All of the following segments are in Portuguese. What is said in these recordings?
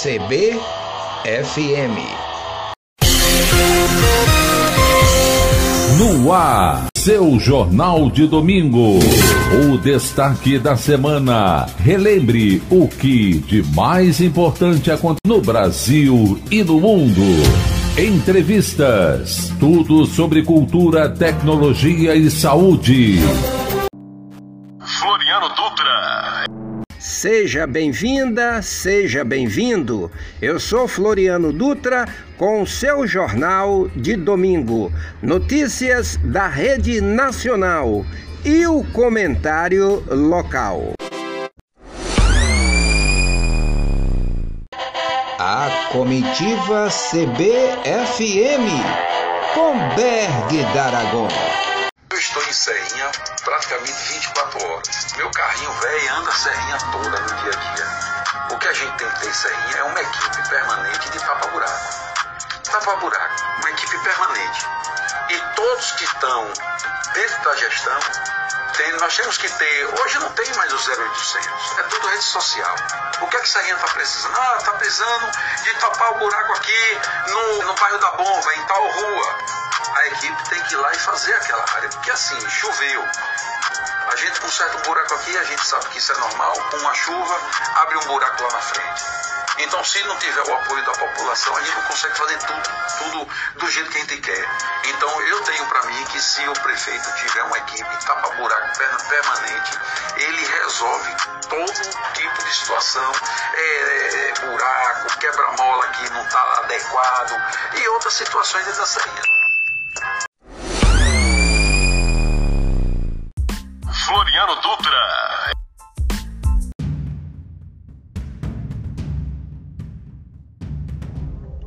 CBFM. No ar, seu Jornal de Domingo. O destaque da semana. Relembre o que de mais importante acontece no Brasil e no mundo. Entrevistas. Tudo sobre cultura, tecnologia e saúde. Seja bem-vinda, seja bem-vindo. Eu sou Floriano Dutra com o seu jornal de domingo. Notícias da Rede Nacional e o comentário local. A comitiva CBFM com Berg D'Aragon. Eu estou em Serrinha praticamente 24 horas. Meu carrinho velho anda Serrinha toda no dia a dia. O que a gente tem que ter em Serrinha é uma equipe permanente de tapa-buraco. Tapa-buraco, uma equipe permanente. E todos que estão dentro da gestão, tem, nós temos que ter. Hoje não tem mais o 0800, é tudo rede social. O que é que Serrinha está precisando? Ah, está precisando de tapar o buraco aqui no, no bairro da Bomba, em tal rua a equipe tem que ir lá e fazer aquela área. Porque assim, choveu. A gente conserta um buraco aqui, a gente sabe que isso é normal, com uma chuva, abre um buraco lá na frente. Então, se não tiver o apoio da população, a gente não consegue fazer tudo, tudo do jeito que a gente quer. Então, eu tenho para mim que se o prefeito tiver uma equipe tapa-buraco permanente, ele resolve todo tipo de situação, é, é, buraco, quebra-mola que não está adequado e outras situações dessa saída. Dutra.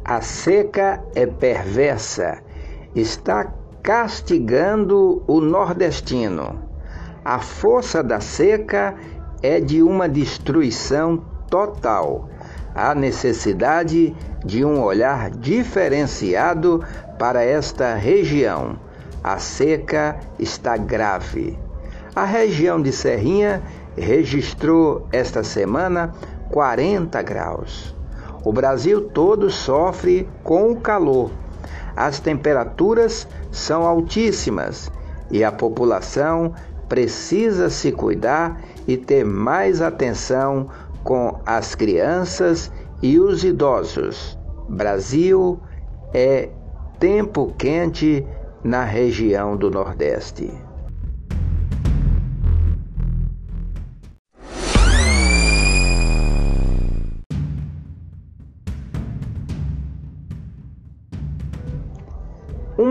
A seca é perversa, está castigando o nordestino. A força da seca é de uma destruição total. Há necessidade de um olhar diferenciado para esta região. A seca está grave. A região de Serrinha registrou esta semana 40 graus. O Brasil todo sofre com o calor. As temperaturas são altíssimas e a população precisa se cuidar e ter mais atenção com as crianças e os idosos. Brasil é tempo quente na região do Nordeste.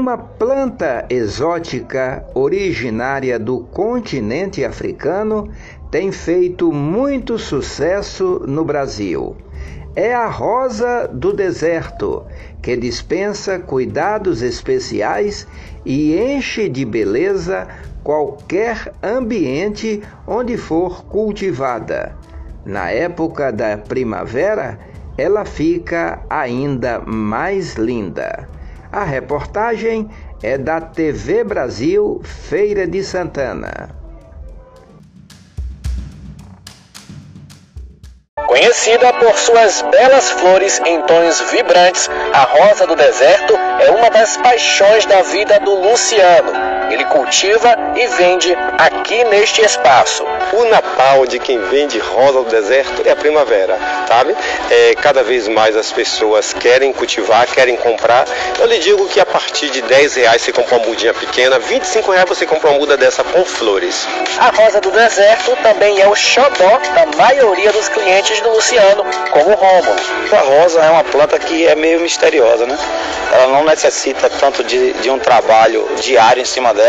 Uma planta exótica originária do continente africano tem feito muito sucesso no Brasil. É a rosa do deserto, que dispensa cuidados especiais e enche de beleza qualquer ambiente onde for cultivada. Na época da primavera, ela fica ainda mais linda. A reportagem é da TV Brasil Feira de Santana. Conhecida por suas belas flores em tons vibrantes, a rosa do deserto é uma das paixões da vida do Luciano. Ele cultiva e vende aqui neste espaço. O Natal de quem vende rosa do deserto é a primavera, sabe? É, cada vez mais as pessoas querem cultivar, querem comprar. Eu lhe digo que a partir de 10 reais você compra uma mudinha pequena, 25 reais você compra uma muda dessa com flores. A rosa do deserto também é o xodó da maioria dos clientes do Luciano, como o Rômulo. A rosa é uma planta que é meio misteriosa, né? Ela não necessita tanto de, de um trabalho diário em cima dela.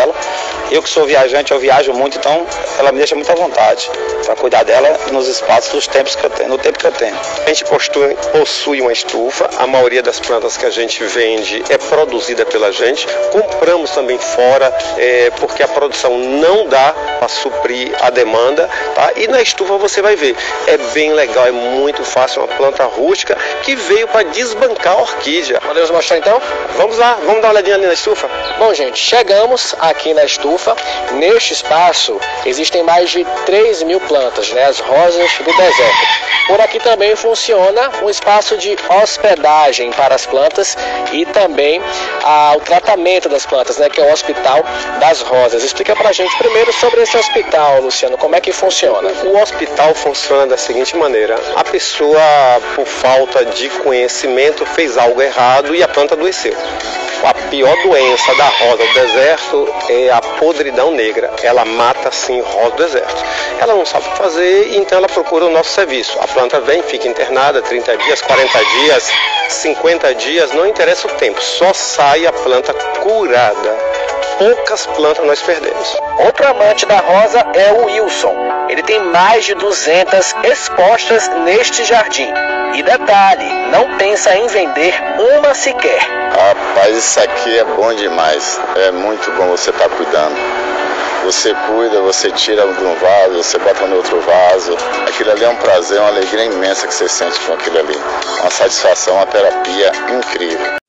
Eu que sou viajante, eu viajo muito, então ela me deixa muito à vontade para cuidar dela nos espaços, nos tempos que eu tenho, no tempo que eu tenho. A gente possui, possui uma estufa, a maioria das plantas que a gente vende é produzida pela gente. Compramos também fora, é, porque a produção não dá para suprir a demanda, tá? E na estufa você vai ver, é bem legal, é muito fácil, uma planta rústica que veio para desbancar a orquídea. Podemos mostrar então? Vamos lá, vamos dar uma olhadinha ali na estufa? Bom, gente, chegamos aqui na estufa. Neste espaço existem mais de 3 mil plantas, né, as rosas do deserto. Por aqui também funciona um espaço de hospedagem para as plantas e também ah, o tratamento das plantas, né, que é o Hospital das Rosas. Explica pra gente primeiro sobre esse hospital, Luciano, como é que funciona? O hospital funciona da seguinte maneira: a pessoa, por falta de conhecimento, fez algo errado e a planta adoeceu. A pior doença da rosa do deserto é a podridão negra. Ela mata sim rosa do deserto. Ela não sabe o que fazer, então ela procura o nosso serviço. A planta vem, fica internada 30 dias, 40 dias, 50 dias, não interessa o tempo, só sai a planta curada. Poucas plantas nós perdemos. Outro amante da rosa é o Wilson. Ele tem mais de 200 expostas neste jardim. E detalhe, não pensa em vender uma sequer. Rapaz, isso aqui é bom demais. É muito bom você estar tá cuidando. Você cuida, você tira de um vaso, você bota no outro vaso. Aquilo ali é um prazer, uma alegria imensa que você sente com aquilo ali. Uma satisfação, uma terapia incrível.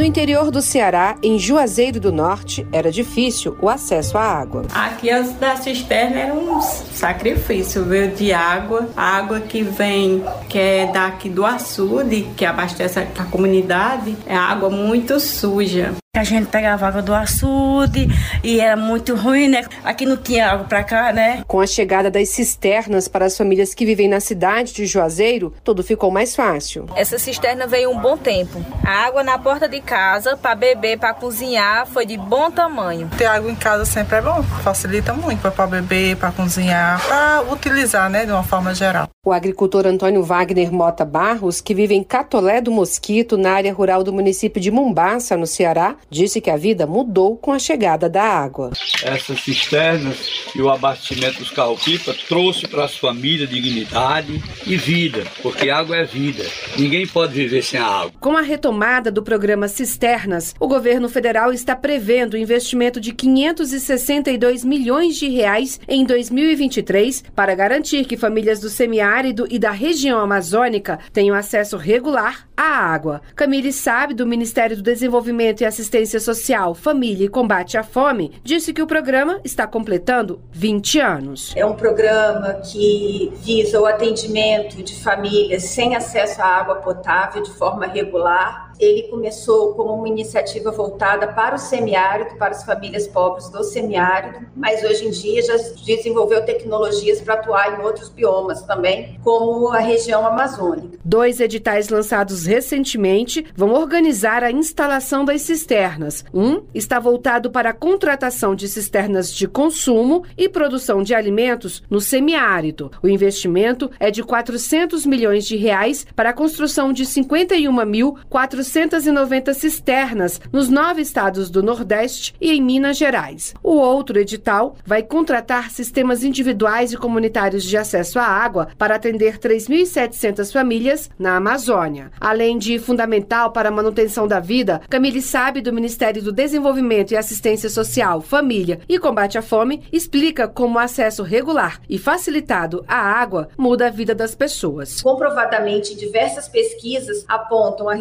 No interior do Ceará, em Juazeiro do Norte, era difícil o acesso à água. Aqui as da cisterna era um sacrifício, veio de água, a água que vem, que é daqui do açude, que abastece a comunidade, é água muito suja. A gente pegava água do açude e era muito ruim, né? Aqui não tinha água para cá, né? Com a chegada das cisternas para as famílias que vivem na cidade de Juazeiro, tudo ficou mais fácil. Essa cisterna veio um bom tempo. A água na porta de casa, para beber, para cozinhar, foi de bom tamanho. Ter água em casa sempre é bom, facilita muito para beber, para cozinhar, para utilizar, né, de uma forma geral. O agricultor Antônio Wagner Mota Barros, que vive em Catolé do Mosquito, na área rural do município de Mombaça, no Ceará, disse que a vida mudou com a chegada da água. Essas cisternas e o abastecimento dos carro-pipa trouxe para as famílias dignidade e vida, porque água é vida. Ninguém pode viver sem a água. Com a retomada do programa Cisternas, o governo federal está prevendo investimento de 562 milhões de reais em 2023 para garantir que famílias do semiárido e da região amazônica tenham acesso regular à água. Camille Sabe, do Ministério do Desenvolvimento e Assistência Social, Família e Combate à Fome, disse que o programa está completando 20 anos. É um programa que visa o atendimento de famílias sem acesso à água potável de forma regular ele começou como uma iniciativa voltada para o semiárido, para as famílias pobres do semiárido, mas hoje em dia já desenvolveu tecnologias para atuar em outros biomas também, como a região amazônica. Dois editais lançados recentemente vão organizar a instalação das cisternas. Um está voltado para a contratação de cisternas de consumo e produção de alimentos no semiárido. O investimento é de 400 milhões de reais para a construção de 51.400 490 cisternas nos nove estados do Nordeste e em Minas Gerais. O outro edital vai contratar sistemas individuais e comunitários de acesso à água para atender 3.700 famílias na Amazônia. Além de fundamental para a manutenção da vida, Camille Sabe, do Ministério do Desenvolvimento e Assistência Social, Família e Combate à Fome, explica como o acesso regular e facilitado à água muda a vida das pessoas. Comprovadamente, diversas pesquisas apontam a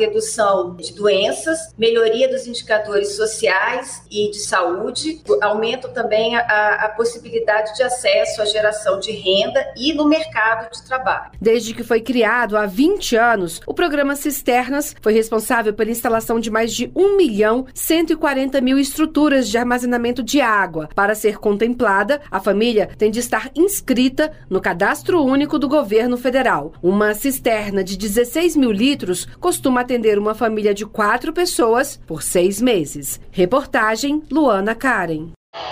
redução de doenças, melhoria dos indicadores sociais e de saúde, aumento também a, a possibilidade de acesso à geração de renda e no mercado de trabalho. Desde que foi criado há 20 anos, o programa Cisternas foi responsável pela instalação de mais de 1 milhão 140 mil estruturas de armazenamento de água. Para ser contemplada, a família tem de estar inscrita no Cadastro Único do Governo Federal. Uma cisterna de 16 mil litros costuma atender uma família família de quatro pessoas por seis meses. Reportagem Luana Karen.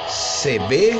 CBFM